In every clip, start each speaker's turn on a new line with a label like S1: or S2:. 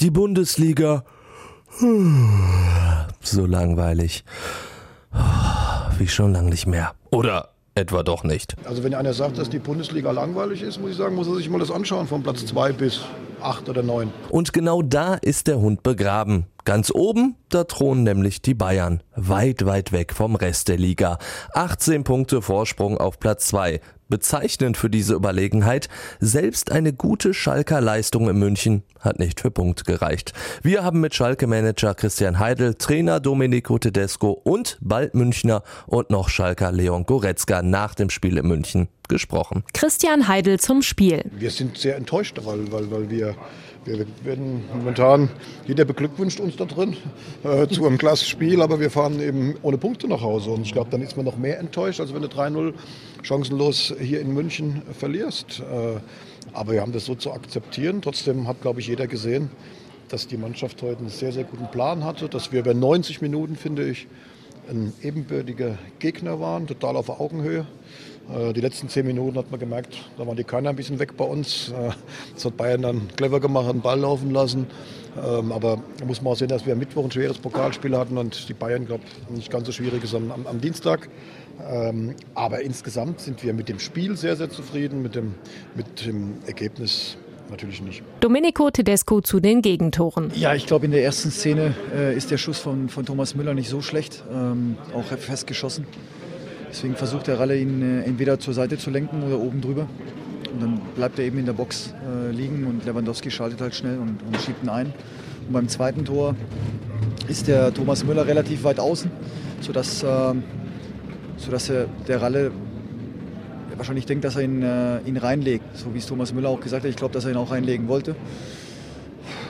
S1: Die Bundesliga. So langweilig. Wie schon lang nicht mehr. Oder etwa doch nicht.
S2: Also wenn einer sagt, dass die Bundesliga langweilig ist, muss ich sagen, muss er sich mal das anschauen von Platz 2 bis 8 oder 9.
S1: Und genau da ist der Hund begraben. Ganz oben, da thronen nämlich die Bayern. Weit, weit weg vom Rest der Liga. 18 Punkte Vorsprung auf Platz 2. Bezeichnend für diese Überlegenheit, selbst eine gute Schalker Leistung in München hat nicht für Punkt gereicht. Wir haben mit Schalke-Manager Christian Heidel, Trainer Domenico Tedesco und bald Münchner und noch Schalker Leon Goretzka nach dem Spiel in München gesprochen.
S3: Christian Heidel zum Spiel.
S2: Wir sind sehr enttäuscht, weil, weil, weil wir wir werden momentan, jeder beglückwünscht uns da drin äh, zu einem klasse Spiel, aber wir fahren eben ohne Punkte nach Hause. Und ich glaube, dann ist man noch mehr enttäuscht, als wenn du 3-0 chancenlos hier in München verlierst. Äh, aber wir haben das so zu akzeptieren. Trotzdem hat, glaube ich, jeder gesehen, dass die Mannschaft heute einen sehr, sehr guten Plan hatte, dass wir über 90 Minuten, finde ich, ein ebenbürtiger Gegner waren, total auf Augenhöhe. Äh, die letzten zehn Minuten hat man gemerkt, da waren die Körner ein bisschen weg bei uns. Äh, das hat Bayern dann clever gemacht, einen Ball laufen lassen. Ähm, aber da muss man auch sehen, dass wir am Mittwoch ein schweres Pokalspiel hatten und die Bayern, glaube ich, nicht ganz so schwierig ist am, am Dienstag. Ähm, aber insgesamt sind wir mit dem Spiel sehr, sehr zufrieden, mit dem, mit dem Ergebnis natürlich nicht.
S3: Domenico Tedesco zu den Gegentoren.
S4: Ja, ich glaube, in der ersten Szene äh, ist der Schuss von, von Thomas Müller nicht so schlecht, ähm, auch festgeschossen. Deswegen versucht der Ralle ihn äh, entweder zur Seite zu lenken oder oben drüber. Und dann bleibt er eben in der Box äh, liegen und Lewandowski schaltet halt schnell und, und schiebt ihn ein. Und beim zweiten Tor ist der Thomas Müller relativ weit außen, sodass, äh, sodass er, der Ralle wahrscheinlich denkt, dass er ihn, äh, ihn reinlegt. So wie es Thomas Müller auch gesagt hat. Ich glaube, dass er ihn auch reinlegen wollte.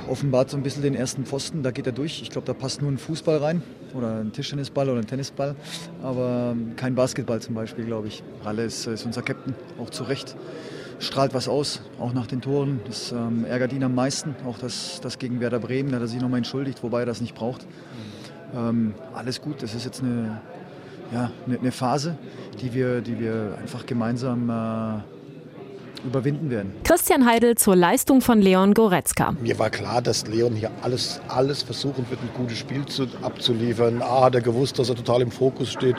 S4: Offenbart so ein bisschen den ersten Pfosten, da geht er durch. Ich glaube, da passt nur ein Fußball rein oder ein Tischtennisball oder ein Tennisball, aber ähm, kein Basketball zum Beispiel, glaube ich. Ralle ist, ist, unser Captain, auch zu Recht. Strahlt was aus, auch nach den Toren. Das ähm, ärgert ihn am meisten. Auch das, das gegen Werder Bremen, da hat er sich nochmal entschuldigt, wobei er das nicht braucht. Ähm, alles gut, das ist jetzt eine, ja, eine, eine, Phase, die wir, die wir einfach gemeinsam äh, überwinden werden.
S3: Christian Heidel zur Leistung von Leon Goretzka.
S2: Mir war klar, dass Leon hier alles, alles versuchen wird, ein gutes Spiel zu, abzuliefern. A hat er gewusst, dass er total im Fokus steht.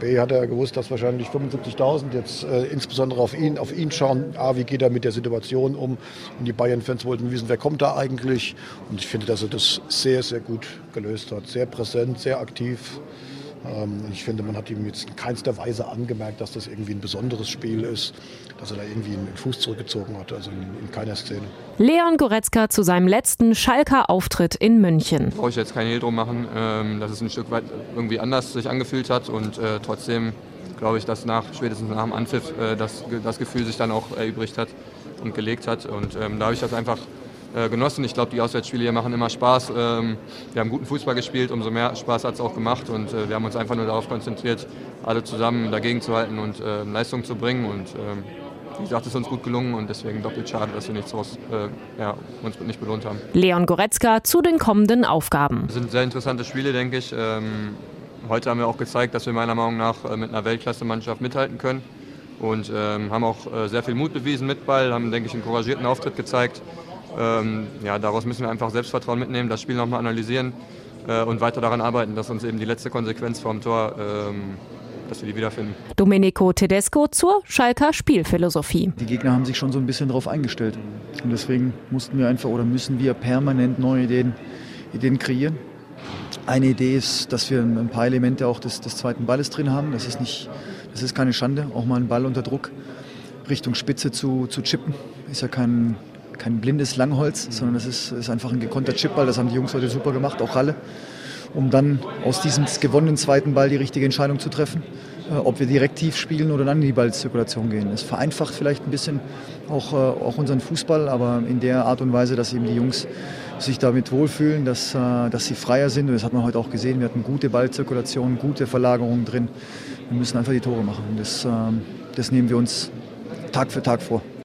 S2: B hat er gewusst, dass wahrscheinlich 75.000 jetzt äh, insbesondere auf ihn, auf ihn schauen. A, wie geht er mit der Situation um? Und die Bayern-Fans wollten wissen, wer kommt da eigentlich? Und ich finde, dass er das sehr, sehr gut gelöst hat. Sehr präsent, sehr aktiv. Ähm, ich finde, man hat ihm jetzt in keinster Weise angemerkt, dass das irgendwie ein besonderes Spiel ist, dass er da irgendwie einen Fuß zurückgezogen hat, also in, in keiner Szene.
S3: Leon Goretzka zu seinem letzten Schalker Auftritt in München.
S5: Brauche ich jetzt kein Hehl drum machen, ähm, dass es ein Stück weit irgendwie anders sich angefühlt hat und äh, trotzdem glaube ich, dass nach, spätestens nach dem Anpfiff äh, das, das Gefühl sich dann auch erübrigt hat und gelegt hat und ähm, da habe ich das einfach äh, genossen. Ich glaube, die Auswärtsspiele hier machen immer Spaß. Ähm, wir haben guten Fußball gespielt, umso mehr Spaß hat es auch gemacht und äh, wir haben uns einfach nur darauf konzentriert, alle zusammen dagegen zu halten und äh, Leistung zu bringen und ähm, wie gesagt, es ist uns gut gelungen und deswegen doppelt schade, dass wir nichts raus, äh, ja, uns nicht belohnt haben.
S3: Leon Goretzka zu den kommenden Aufgaben.
S5: Das sind sehr interessante Spiele, denke ich. Ähm, heute haben wir auch gezeigt, dass wir meiner Meinung nach äh, mit einer Weltklasse-Mannschaft mithalten können und ähm, haben auch äh, sehr viel Mut bewiesen mit Ball, haben, denke ich, einen couragierten Auftritt gezeigt. Ähm, ja, daraus müssen wir einfach Selbstvertrauen mitnehmen, das Spiel nochmal analysieren äh, und weiter daran arbeiten, dass uns eben die letzte Konsequenz vorm Tor, ähm, dass wir die wiederfinden.
S3: Domenico Tedesco zur Schalker Spielphilosophie.
S4: Die Gegner haben sich schon so ein bisschen darauf eingestellt. Und deswegen mussten wir einfach oder müssen wir permanent neue Ideen, Ideen kreieren. Eine Idee ist, dass wir ein paar Elemente auch des, des zweiten Balles drin haben. Das ist, nicht, das ist keine Schande, auch mal einen Ball unter Druck Richtung Spitze zu, zu chippen. Ist ja kein, kein blindes Langholz, sondern das ist, ist einfach ein gekonter Chipball. Das haben die Jungs heute super gemacht, auch Ralle, um dann aus diesem gewonnenen zweiten Ball die richtige Entscheidung zu treffen, äh, ob wir direkt tief spielen oder dann in die Ballzirkulation gehen. Es vereinfacht vielleicht ein bisschen auch, äh, auch unseren Fußball, aber in der Art und Weise, dass eben die Jungs sich damit wohlfühlen, dass, äh, dass sie freier sind. Und das hat man heute auch gesehen. Wir hatten gute Ballzirkulation, gute Verlagerungen drin. Wir müssen einfach die Tore machen. Das, das nehmen wir uns Tag für Tag vor.